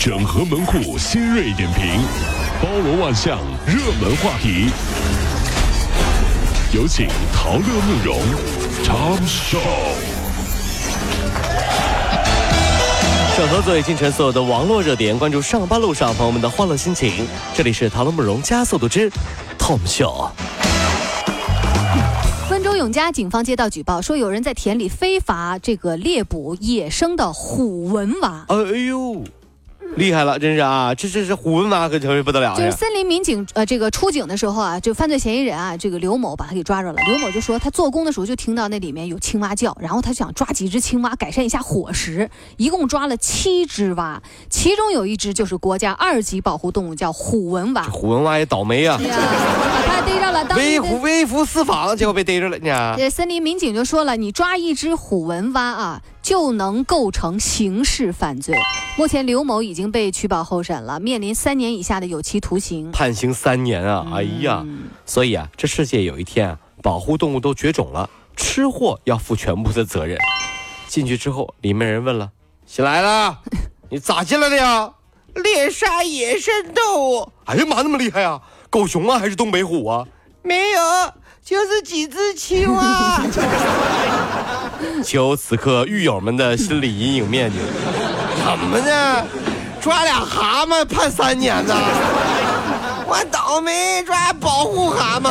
整合门户新锐点评，包罗万象，热门话题。有请陶乐慕容长寿。整合最清晨所有的网络热点，关注上班路上朋友们的欢乐心情。这里是陶乐慕容加速度之 Tom Show。温州永嘉警方接到举报，说有人在田里非法这个猎捕野生的虎纹蛙。哎呦！厉害了，真是啊！这这是虎纹蛙，可真是不得了。就是森林民警呃，这个出警的时候啊，就犯罪嫌疑人啊，这个刘某把他给抓着了。刘某就说，他做工的时候就听到那里面有青蛙叫，然后他想抓几只青蛙改善一下伙食，一共抓了七只蛙，其中有一只就是国家二级保护动物，叫虎纹蛙。虎纹蛙也倒霉呀！把微服微服私访，结果被逮着了呢。这森林民警就说了，你抓一只虎纹蛙啊。就能构成刑事犯罪。目前刘某已经被取保候审了，面临三年以下的有期徒刑。判刑三年啊！哎呀，所以啊，这世界有一天啊，保护动物都绝种了，吃货要负全部的责任。进去之后，里面人问了：“新来的，你咋进来的呀？”猎杀野生动物。哎呀妈，那么厉害啊！狗熊啊，还是东北虎啊？没有，就是几只青蛙。求此刻狱友们的心理阴影面积。怎么的？抓俩蛤蟆判三年呢？我倒霉，抓保护蛤蟆。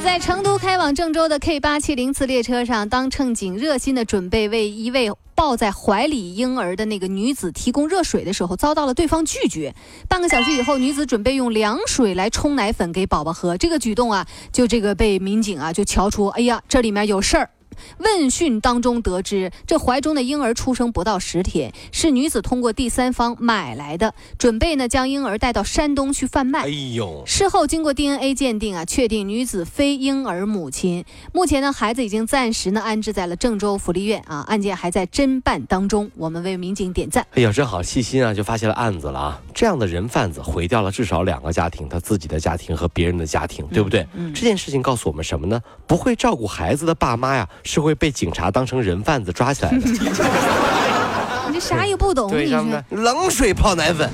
在成都开往郑州的 K 八七零次列车上，当乘警热心的准备为一位抱在怀里婴儿的那个女子提供热水的时候，遭到了对方拒绝。半个小时以后，女子准备用凉水来冲奶粉给宝宝喝，这个举动啊，就这个被民警啊就瞧出，哎呀，这里面有事儿。问讯当中得知，这怀中的婴儿出生不到十天，是女子通过第三方买来的，准备呢将婴儿带到山东去贩卖。哎呦！事后经过 DNA 鉴定啊，确定女子非婴儿母亲。目前呢，孩子已经暂时呢安置在了郑州福利院啊，案件还在侦办当中。我们为民警点赞。哎呀，真好，细心啊，就发现了案子了啊！这样的人贩子毁掉了至少两个家庭，他自己的家庭和别人的家庭，对不对？嗯。这件事情告诉我们什么呢？不会照顾孩子的爸妈呀。是会被警察当成人贩子抓起来的。你这啥也不懂，你是冷水泡奶粉。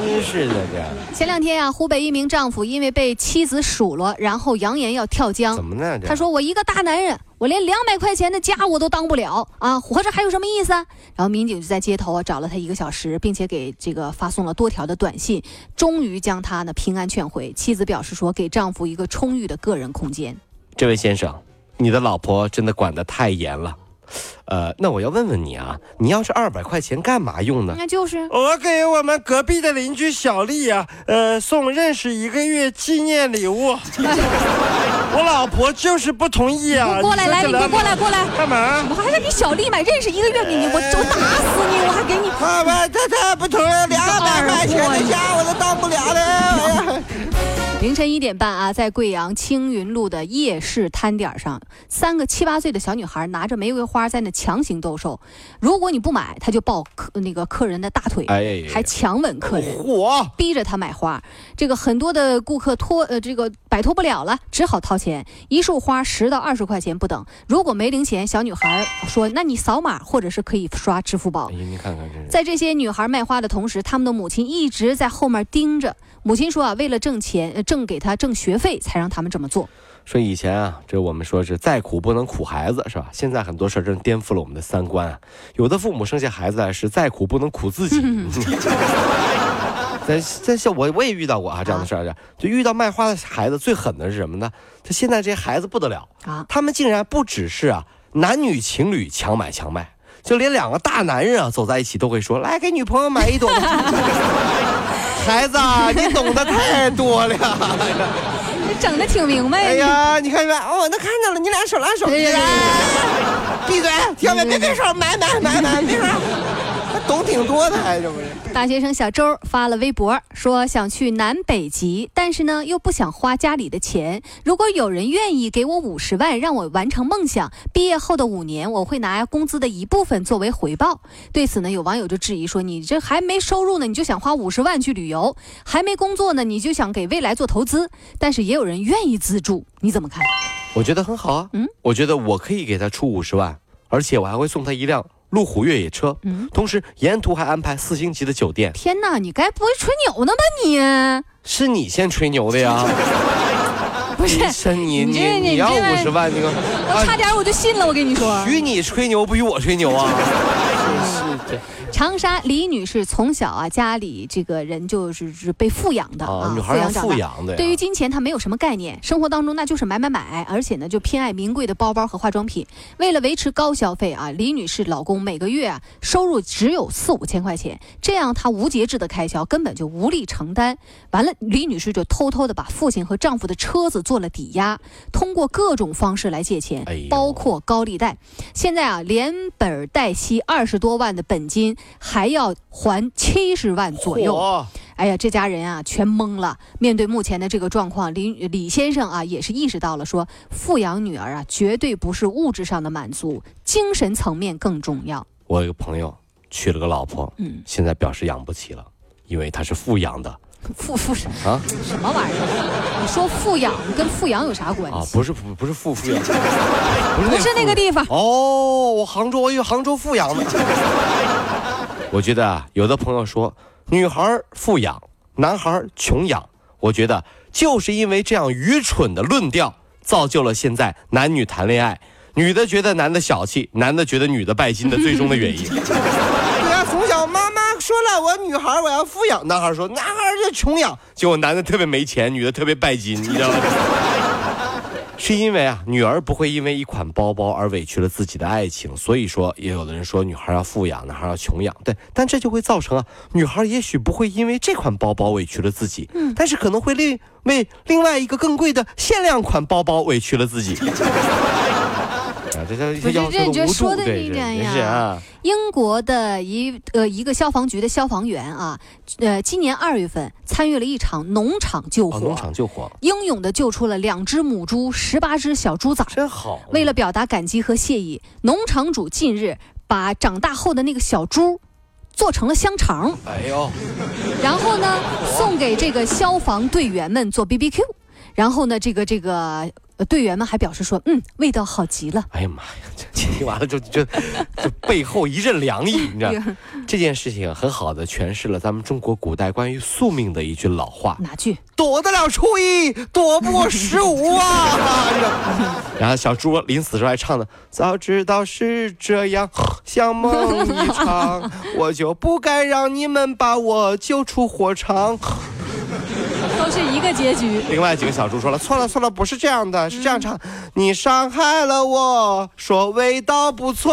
真是的，这。前两天啊，湖北一名丈夫因为被妻子数落，然后扬言要跳江。怎么呢？他说：“我一个大男人，我连两百块钱的家我都当不了啊，活着还有什么意思？”然后民警就在街头啊找了他一个小时，并且给这个发送了多条的短信，终于将他呢平安劝回。妻子表示说：“给丈夫一个充裕的个人空间。”这位先生。你的老婆真的管得太严了，呃，那我要问问你啊，你要是二百块钱干嘛用呢？那就是我给我们隔壁的邻居小丽啊，呃，送认识一个月纪念礼物。我老婆就是不同意啊！过来，来，你快过来，过来，干嘛？我还让你小丽买认识一个月给你，我我打死你，我还给你。好吧，他他不同意，凌晨一点半啊，在贵阳青云路的夜市摊点上，三个七八岁的小女孩拿着玫瑰花在那强行兜售。如果你不买，她就抱客那个客人的大腿，还强吻客人，逼着他买花。这个很多的顾客脱呃这个摆脱不了了，只好掏钱。一束花十到二十块钱不等。如果没零钱，小女孩说：“那你扫码，或者是可以刷支付宝。”你看看这，在这些女孩卖花的同时，他们的母亲一直在后面盯着。母亲说啊，为了挣钱，挣给她挣学费，才让他们这么做。说以前啊，这我们说是再苦不能苦孩子，是吧？现在很多事儿真颠覆了我们的三观啊。有的父母生下孩子来是再苦不能苦自己。在在像我我也遇到过啊这样的事儿，就遇到卖花的孩子最狠的是什么呢？他现在这些孩子不得了啊，他们竟然不只是啊男女情侣强买强卖，就连两个大男人啊走在一起都会说来给女朋友买一朵。孩子，你懂得太多了，你整的挺明白。哎呀，你看没？哦，那看到了，你俩手拉手。闭嘴！小别别别说，买买买买，别说。懂挺多的，还是不是？大学生小周发了微博说想去南北极，但是呢又不想花家里的钱。如果有人愿意给我五十万，让我完成梦想，毕业后的五年我会拿工资的一部分作为回报。对此呢，有网友就质疑说：“你这还没收入呢，你就想花五十万去旅游；还没工作呢，你就想给未来做投资。”但是也有人愿意资助，你怎么看？我觉得很好啊。嗯，我觉得我可以给他出五十万，而且我还会送他一辆。路虎越野车，嗯，同时沿途还安排四星级的酒店。天哪，你该不会吹牛呢吧你？是你先吹牛的呀。不是你你你要五十万，你我差点我就信了，我跟你说，许你吹牛不许我吹牛啊！真是的。长沙李女士从小啊，家里这个人就是是被富养的啊，女孩要富养的。对于金钱，她没有什么概念，生活当中那就是买买买，而且呢就偏爱名贵的包包和化妆品。为了维持高消费啊，李女士老公每个月啊收入只有四五千块钱，这样她无节制的开销根本就无力承担。完了，李女士就偷偷的把父亲和丈夫的车子做了抵押，通过各种方式来借钱，包括高利贷。现在啊，连本带息二十多万的本金。还要还七十万左右，哎呀，这家人啊全懵了。面对目前的这个状况，李李先生啊也是意识到了，说富养女儿啊绝对不是物质上的满足，精神层面更重要。我有个朋友娶了个老婆，嗯，现在表示养不起了，因为他是富养的。富富啊？什么玩意儿？你说富养跟富养有啥关系？啊，不是不不是富富养，不是那个地方。哦，我杭州，我以为杭州富养呢。我觉得啊，有的朋友说女孩富养，男孩穷养。我觉得就是因为这样愚蠢的论调，造就了现在男女谈恋爱，女的觉得男的小气，男的觉得女的拜金的最终的原因。说了，我女孩我要富养，男孩说男孩就穷养，结果男的特别没钱，女的特别拜金，你知道吗？是因为啊，女儿不会因为一款包包而委屈了自己的爱情，所以说也有的人说女孩要富养，男孩要穷养，对，但这就会造成啊，女孩也许不会因为这款包包委屈了自己，嗯，但是可能会另为另外一个更贵的限量款包包委屈了自己。这叫这叫说的一点呀。英国的一呃一个消防局的消防员啊，呃，今年二月份参与了一场农场救火，农场救火，英勇的救出了两只母猪、十八只小猪崽，真好。为了表达感激和谢意，农场主近日把长大后的那个小猪做成了香肠，哎呦，然后呢送给这个消防队员们做 B B Q，然后呢这个这个。队员们还表示说：“嗯，味道好极了。”哎呀妈呀，这听完了就就就背后一阵凉意，你知道？这件事情很好的诠释了咱们中国古代关于宿命的一句老话：哪句？躲得了初一，躲不过十五啊！然后小猪临死时候还唱的：“早知道是这样，像梦一场，我就不该让你们把我救出火场。”都是一个结局。另外几个小猪说了：“错了错了，不是这样的，是这样唱。你伤害了我，说味道不错。”